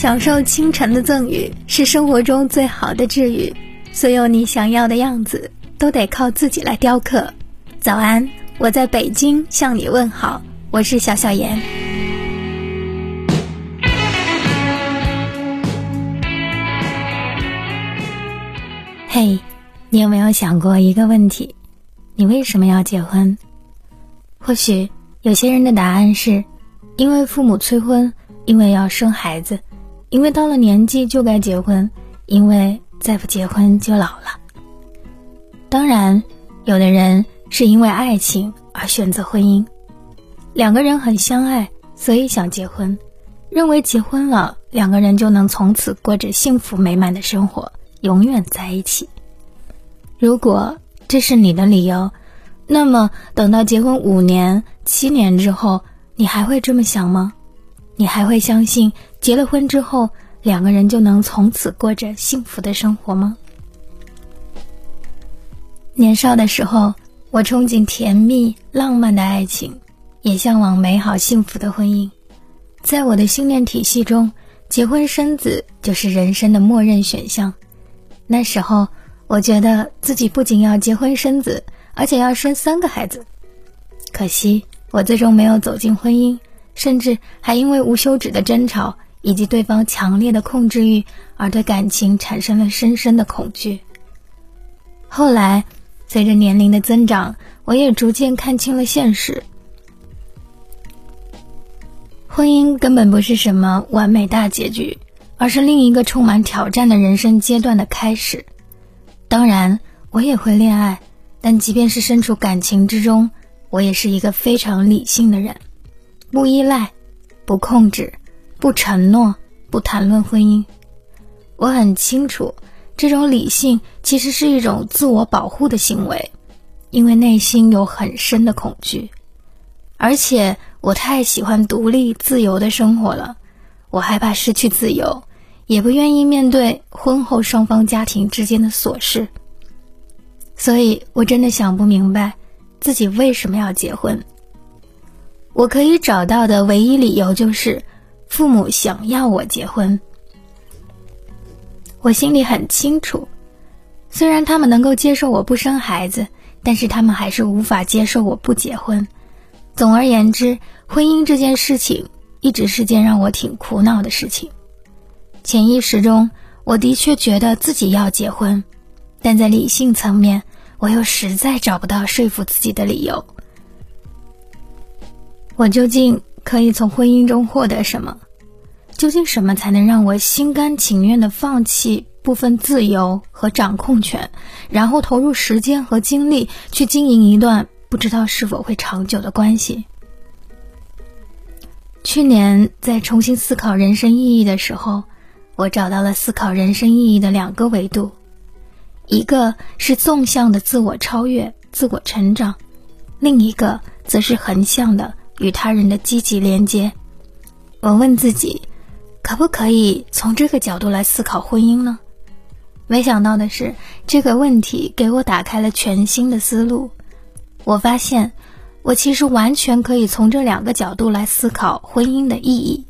享受清晨的赠予是生活中最好的治愈。所有你想要的样子，都得靠自己来雕刻。早安，我在北京向你问好，我是小小妍。嘿，你有没有想过一个问题？你为什么要结婚？或许有些人的答案是，因为父母催婚，因为要生孩子。因为到了年纪就该结婚，因为再不结婚就老了。当然，有的人是因为爱情而选择婚姻，两个人很相爱，所以想结婚，认为结婚了两个人就能从此过着幸福美满的生活，永远在一起。如果这是你的理由，那么等到结婚五年、七年之后，你还会这么想吗？你还会相信结了婚之后两个人就能从此过着幸福的生活吗？年少的时候，我憧憬甜蜜浪漫的爱情，也向往美好幸福的婚姻。在我的信念体系中，结婚生子就是人生的默认选项。那时候，我觉得自己不仅要结婚生子，而且要生三个孩子。可惜，我最终没有走进婚姻。甚至还因为无休止的争吵以及对方强烈的控制欲，而对感情产生了深深的恐惧。后来，随着年龄的增长，我也逐渐看清了现实：婚姻根本不是什么完美大结局，而是另一个充满挑战的人生阶段的开始。当然，我也会恋爱，但即便是身处感情之中，我也是一个非常理性的人。不依赖，不控制，不承诺，不谈论婚姻。我很清楚，这种理性其实是一种自我保护的行为，因为内心有很深的恐惧。而且我太喜欢独立自由的生活了，我害怕失去自由，也不愿意面对婚后双方家庭之间的琐事。所以我真的想不明白，自己为什么要结婚。我可以找到的唯一理由就是，父母想要我结婚。我心里很清楚，虽然他们能够接受我不生孩子，但是他们还是无法接受我不结婚。总而言之，婚姻这件事情一直是件让我挺苦恼的事情。潜意识中，我的确觉得自己要结婚，但在理性层面，我又实在找不到说服自己的理由。我究竟可以从婚姻中获得什么？究竟什么才能让我心甘情愿地放弃部分自由和掌控权，然后投入时间和精力去经营一段不知道是否会长久的关系？去年在重新思考人生意义的时候，我找到了思考人生意义的两个维度：一个是纵向的自我超越、自我成长，另一个则是横向的。与他人的积极连接，我问自己，可不可以从这个角度来思考婚姻呢？没想到的是，这个问题给我打开了全新的思路。我发现，我其实完全可以从这两个角度来思考婚姻的意义。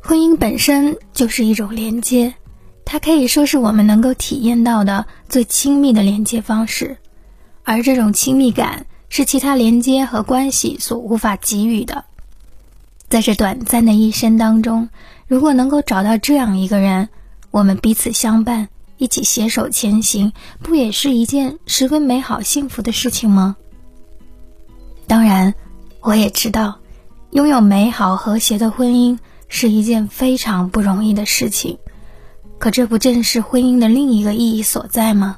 婚姻本身就是一种连接，它可以说是我们能够体验到的最亲密的连接方式，而这种亲密感。是其他连接和关系所无法给予的。在这短暂的一生当中，如果能够找到这样一个人，我们彼此相伴，一起携手前行，不也是一件十分美好幸福的事情吗？当然，我也知道，拥有美好和谐的婚姻是一件非常不容易的事情。可这不正是婚姻的另一个意义所在吗？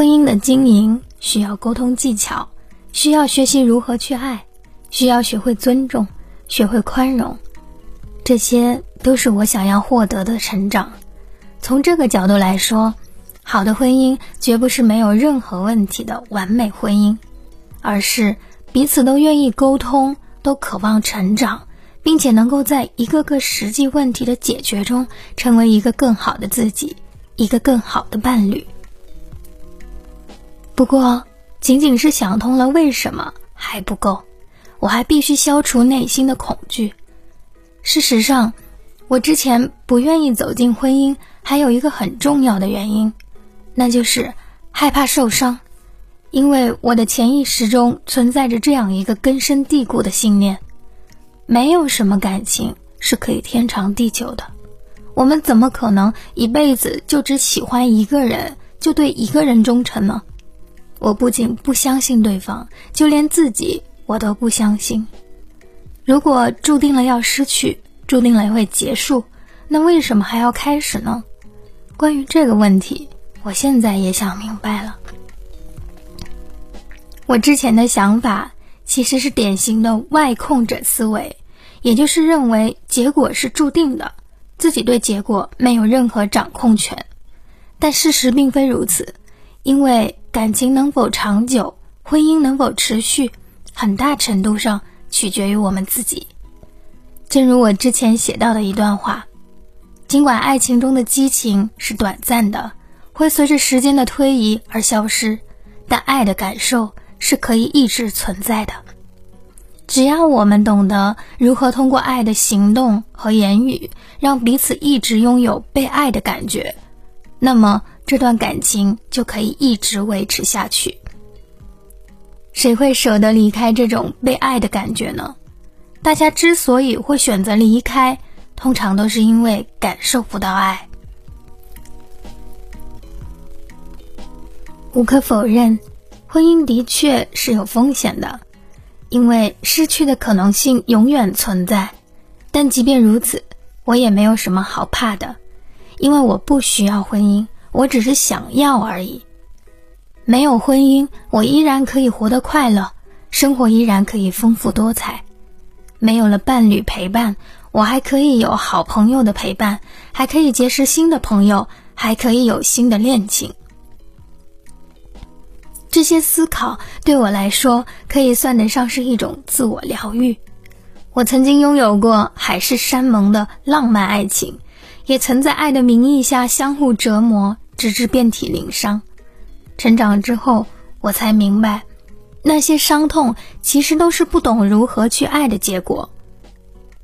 婚姻的经营需要沟通技巧，需要学习如何去爱，需要学会尊重，学会宽容，这些都是我想要获得的成长。从这个角度来说，好的婚姻绝不是没有任何问题的完美婚姻，而是彼此都愿意沟通，都渴望成长，并且能够在一个个实际问题的解决中，成为一个更好的自己，一个更好的伴侣。不过，仅仅是想通了为什么还不够，我还必须消除内心的恐惧。事实上，我之前不愿意走进婚姻，还有一个很重要的原因，那就是害怕受伤。因为我的潜意识中存在着这样一个根深蒂固的信念：没有什么感情是可以天长地久的。我们怎么可能一辈子就只喜欢一个人，就对一个人忠诚呢？我不仅不相信对方，就连自己我都不相信。如果注定了要失去，注定了会结束，那为什么还要开始呢？关于这个问题，我现在也想明白了。我之前的想法其实是典型的外控者思维，也就是认为结果是注定的，自己对结果没有任何掌控权。但事实并非如此，因为感情能否长久，婚姻能否持续，很大程度上取决于我们自己。正如我之前写到的一段话，尽管爱情中的激情是短暂的，会随着时间的推移而消失，但爱的感受。是可以一直存在的，只要我们懂得如何通过爱的行动和言语，让彼此一直拥有被爱的感觉，那么这段感情就可以一直维持下去。谁会舍得离开这种被爱的感觉呢？大家之所以会选择离开，通常都是因为感受不到爱。无可否认。婚姻的确是有风险的，因为失去的可能性永远存在。但即便如此，我也没有什么好怕的，因为我不需要婚姻，我只是想要而已。没有婚姻，我依然可以活得快乐，生活依然可以丰富多彩。没有了伴侣陪伴，我还可以有好朋友的陪伴，还可以结识新的朋友，还可以有新的恋情。这些思考对我来说可以算得上是一种自我疗愈。我曾经拥有过海誓山盟的浪漫爱情，也曾在爱的名义下相互折磨，直至遍体鳞伤。成长之后，我才明白，那些伤痛其实都是不懂如何去爱的结果。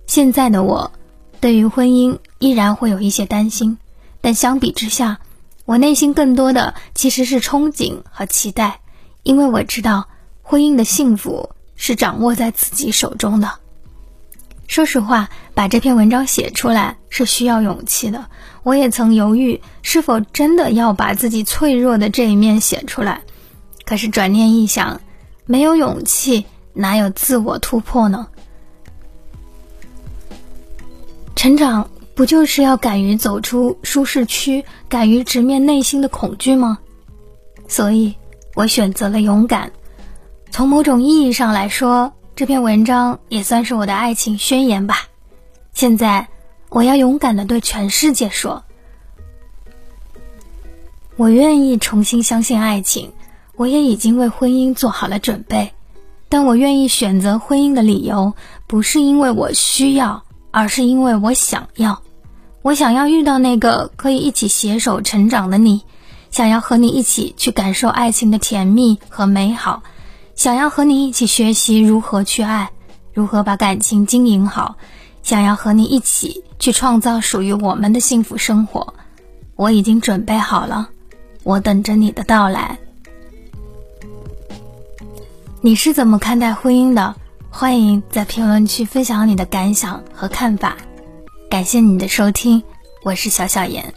现在的我，对于婚姻依然会有一些担心，但相比之下，我内心更多的其实是憧憬和期待，因为我知道婚姻的幸福是掌握在自己手中的。说实话，把这篇文章写出来是需要勇气的。我也曾犹豫是否真的要把自己脆弱的这一面写出来，可是转念一想，没有勇气哪有自我突破呢？成长。不就是要敢于走出舒适区，敢于直面内心的恐惧吗？所以，我选择了勇敢。从某种意义上来说，这篇文章也算是我的爱情宣言吧。现在，我要勇敢的对全世界说：我愿意重新相信爱情，我也已经为婚姻做好了准备。但我愿意选择婚姻的理由，不是因为我需要，而是因为我想要。我想要遇到那个可以一起携手成长的你，想要和你一起去感受爱情的甜蜜和美好，想要和你一起学习如何去爱，如何把感情经营好，想要和你一起去创造属于我们的幸福生活。我已经准备好了，我等着你的到来。你是怎么看待婚姻的？欢迎在评论区分享你的感想和看法。感谢你的收听，我是小小妍。